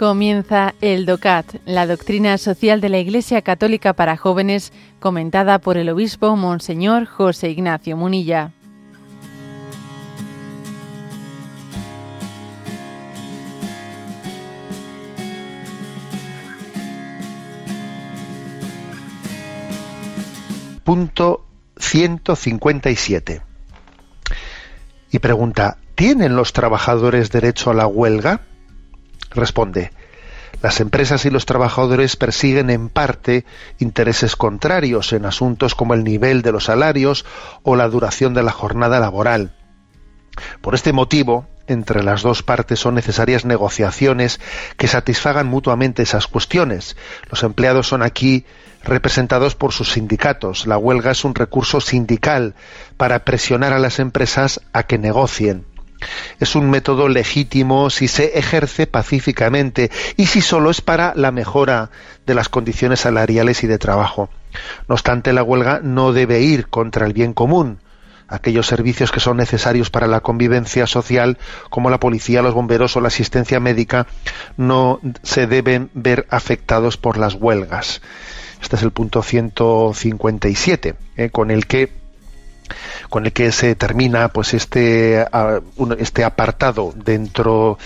Comienza el DOCAT, la doctrina social de la Iglesia Católica para jóvenes, comentada por el obispo Monseñor José Ignacio Munilla. Punto 157. Y pregunta, ¿tienen los trabajadores derecho a la huelga? Responde, las empresas y los trabajadores persiguen en parte intereses contrarios en asuntos como el nivel de los salarios o la duración de la jornada laboral. Por este motivo, entre las dos partes son necesarias negociaciones que satisfagan mutuamente esas cuestiones. Los empleados son aquí representados por sus sindicatos. La huelga es un recurso sindical para presionar a las empresas a que negocien. Es un método legítimo si se ejerce pacíficamente y si solo es para la mejora de las condiciones salariales y de trabajo. No obstante, la huelga no debe ir contra el bien común. Aquellos servicios que son necesarios para la convivencia social, como la policía, los bomberos o la asistencia médica, no se deben ver afectados por las huelgas. Este es el punto 157, eh, con el que con el que se termina pues este, este apartado dentro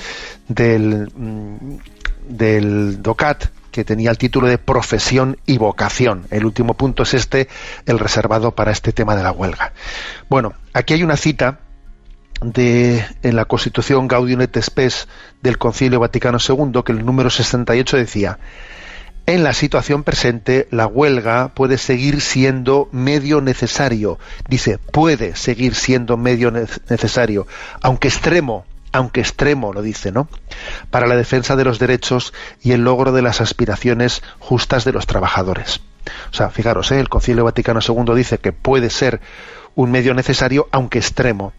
del, mm, del DOCAT que tenía el título de profesión y vocación. El último punto es este, el reservado para este tema de la huelga. Bueno, aquí hay una cita de en la Constitución Gaudium et Spes del Concilio Vaticano II que el número 68 decía en la situación presente, la huelga puede seguir siendo medio necesario. Dice, puede seguir siendo medio necesario, aunque extremo, aunque extremo, lo dice, ¿no? Para la defensa de los derechos y el logro de las aspiraciones justas de los trabajadores. O sea, fijaros, ¿eh? el Concilio Vaticano II dice que puede ser un medio necesario, aunque extremo.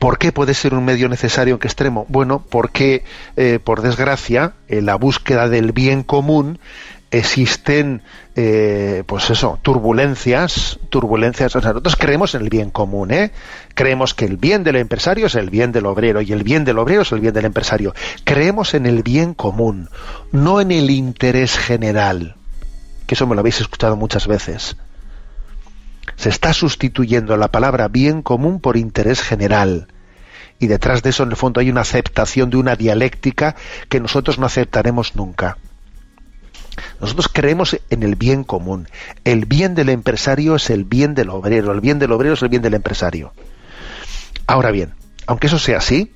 ¿Por qué puede ser un medio necesario que extremo? Bueno, porque, eh, por desgracia, en la búsqueda del bien común existen, eh, pues eso, turbulencias, turbulencias. nosotros creemos en el bien común, ¿eh? Creemos que el bien del empresario es el bien del obrero y el bien del obrero es el bien del empresario. Creemos en el bien común, no en el interés general. Que eso me lo habéis escuchado muchas veces. Se está sustituyendo la palabra bien común por interés general. Y detrás de eso, en el fondo, hay una aceptación de una dialéctica que nosotros no aceptaremos nunca. Nosotros creemos en el bien común. El bien del empresario es el bien del obrero, el bien del obrero es el bien del empresario. Ahora bien, aunque eso sea así,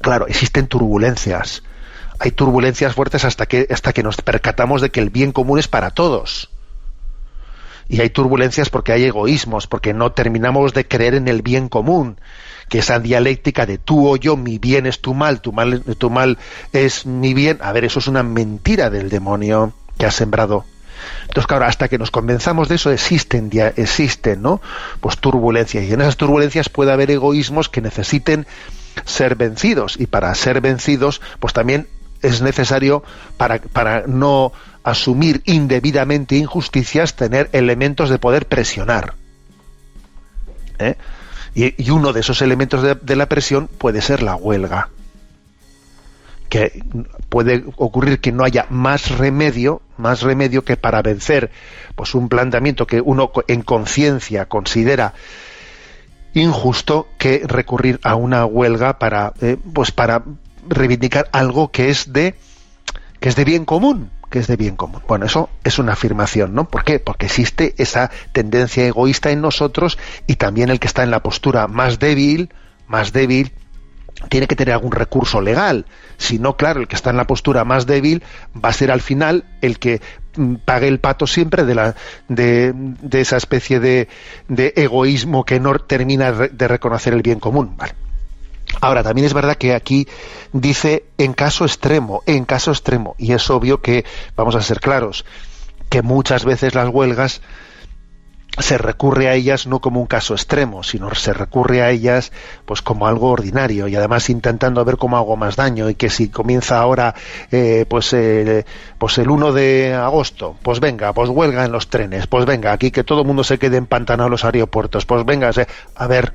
claro, existen turbulencias. Hay turbulencias fuertes hasta que, hasta que nos percatamos de que el bien común es para todos y hay turbulencias porque hay egoísmos, porque no terminamos de creer en el bien común, que esa dialéctica de tú o yo, mi bien es tu mal, tu mal, tu mal es mi bien, a ver, eso es una mentira del demonio que ha sembrado. Entonces, claro, hasta que nos convenzamos de eso, existen, existen, ¿no? Pues turbulencias. Y en esas turbulencias puede haber egoísmos que necesiten ser vencidos. Y para ser vencidos, pues también es necesario, para, para no asumir indebidamente injusticias, tener elementos de poder presionar. ¿eh? Y, uno de esos elementos de, la presión puede ser la huelga. Que puede ocurrir que no haya más remedio, más remedio que para vencer pues un planteamiento que uno en conciencia considera injusto que recurrir a una huelga para eh, pues para reivindicar algo que es de que es de bien común que es de bien común. Bueno, eso es una afirmación, ¿no? ¿Por qué? Porque existe esa tendencia egoísta en nosotros y también el que está en la postura más débil, más débil, tiene que tener algún recurso legal. Si no, claro, el que está en la postura más débil va a ser al final el que mm, pague el pato siempre de, la, de, de esa especie de, de egoísmo que no termina de reconocer el bien común. Vale. Ahora, también es verdad que aquí dice en caso extremo, en caso extremo, y es obvio que, vamos a ser claros, que muchas veces las huelgas se recurre a ellas no como un caso extremo, sino se recurre a ellas pues como algo ordinario y además intentando ver cómo hago más daño y que si comienza ahora eh, pues, eh, pues el 1 de agosto, pues venga, pues huelga en los trenes, pues venga, aquí que todo el mundo se quede empantanado en los aeropuertos, pues venga, a ver,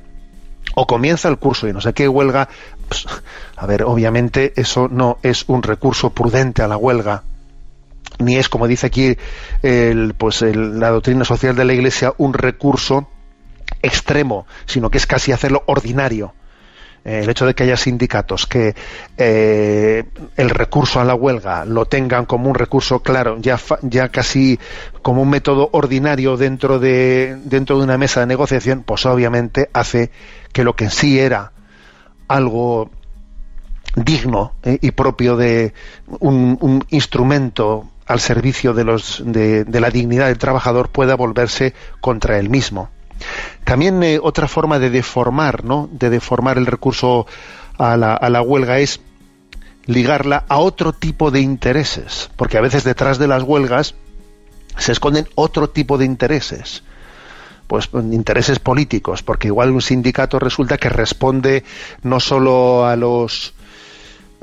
o comienza el curso y no sé qué huelga, Pues, a ver, obviamente eso no es un recurso prudente a la huelga, ni es, como dice aquí el, pues la doctrina social de la Iglesia, un recurso extremo, sino que es casi hacerlo ordinario. Eh, el hecho de que haya sindicatos que eh, el recurso a la huelga lo tengan como un recurso claro, ya, ya casi como un método ordinario dentro de, dentro de una mesa de negociación, pues obviamente hace que lo que en sí era algo digno eh, y propio de un, instrumento al servicio de, los, de, de la dignidad del trabajador pueda volverse contra él mismo. También eh, otra forma de deformar, ¿no? De deformar el recurso a la, a la huelga es ligarla a otro tipo de intereses, porque a veces detrás de las huelgas se esconden otro tipo de intereses pues intereses políticos, porque igual un sindicato resulta que responde no solo a los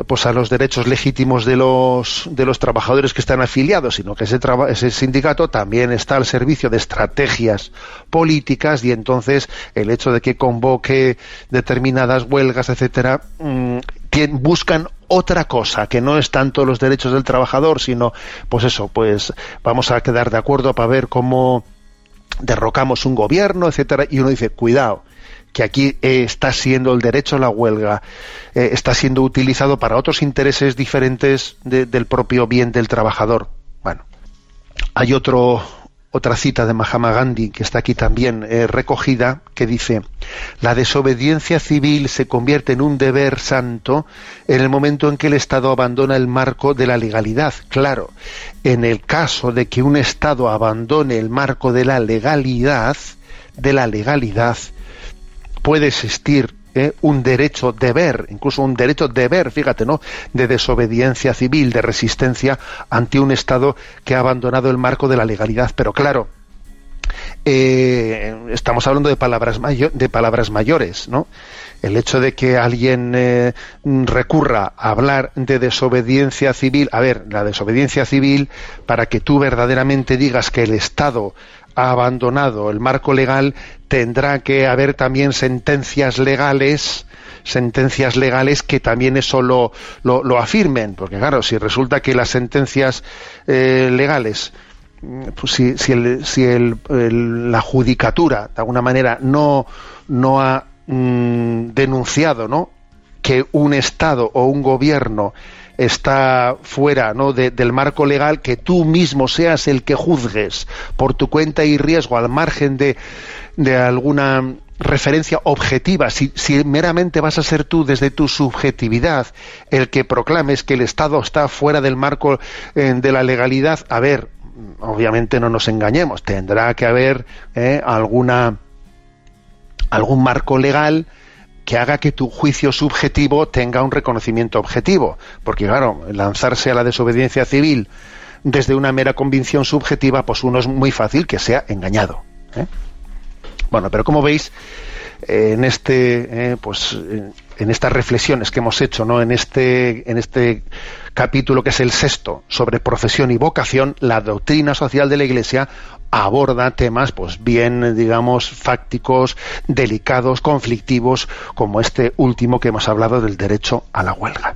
pues a los derechos legítimos de los de los trabajadores que están afiliados, sino que ese, sindicato también está al servicio de estrategias políticas y entonces el hecho de que convoque determinadas huelgas, etcétera, mm, buscan otra cosa que no es tanto los derechos del trabajador, sino pues eso, pues vamos a quedar de acuerdo para ver cómo derrocamos un gobierno, etcétera, y uno dice, cuidado, que aquí eh, está siendo el derecho a la huelga, eh, está siendo utilizado para otros intereses diferentes del propio bien del trabajador. Bueno, hay otro, otra cita de Mahatma Gandhi que está aquí también eh, recogida que dice la desobediencia civil se convierte en un deber santo en el momento en que el Estado abandona el marco de la legalidad. Claro, en el caso de que un Estado abandone el marco de la legalidad, de la legalidad, puede existir ¿eh? un derecho deber, incluso un derecho deber, fíjate, ¿no? De desobediencia civil, de resistencia ante un Estado que ha abandonado el marco de la legalidad. Pero claro, eh, estamos hablando de palabras, de palabras mayores, ¿no? El hecho de que alguien eh, recurra a hablar de desobediencia civil, a ver, la desobediencia civil, para que tú verdaderamente digas que el Estado abandonado el marco legal, tendrá que haber también sentencias legales sentencias legales que también eso lo, lo, afirmen, porque claro, si resulta que las sentencias eh, legales, pues si, si, la judicatura de alguna manera no, no ha mm, denunciado ¿no? que un Estado o un gobierno está fuera ¿no? del marco legal, que tú mismo seas el que juzgues por tu cuenta y riesgo al margen de, de alguna referencia objetiva, si, meramente vas a ser tú desde tu subjetividad el que proclames que el Estado está fuera del marco eh, de la legalidad, a ver, obviamente no nos engañemos, tendrá que haber eh, alguna algún marco legal que haga que tu juicio subjetivo tenga un reconocimiento objetivo. Porque, claro, lanzarse a la desobediencia civil desde una mera convicción subjetiva, pues uno es muy fácil que sea engañado. ¿eh? Bueno, pero como veis, en este, eh, pues, en estas reflexiones que hemos hecho, ¿no? En este, en este capítulo que es el sexto sobre profesión y vocación, la doctrina social de la Iglesia aborda temas pues bien digamos fácticos, delicados, conflictivos, como este último que hemos hablado del derecho a la huelga.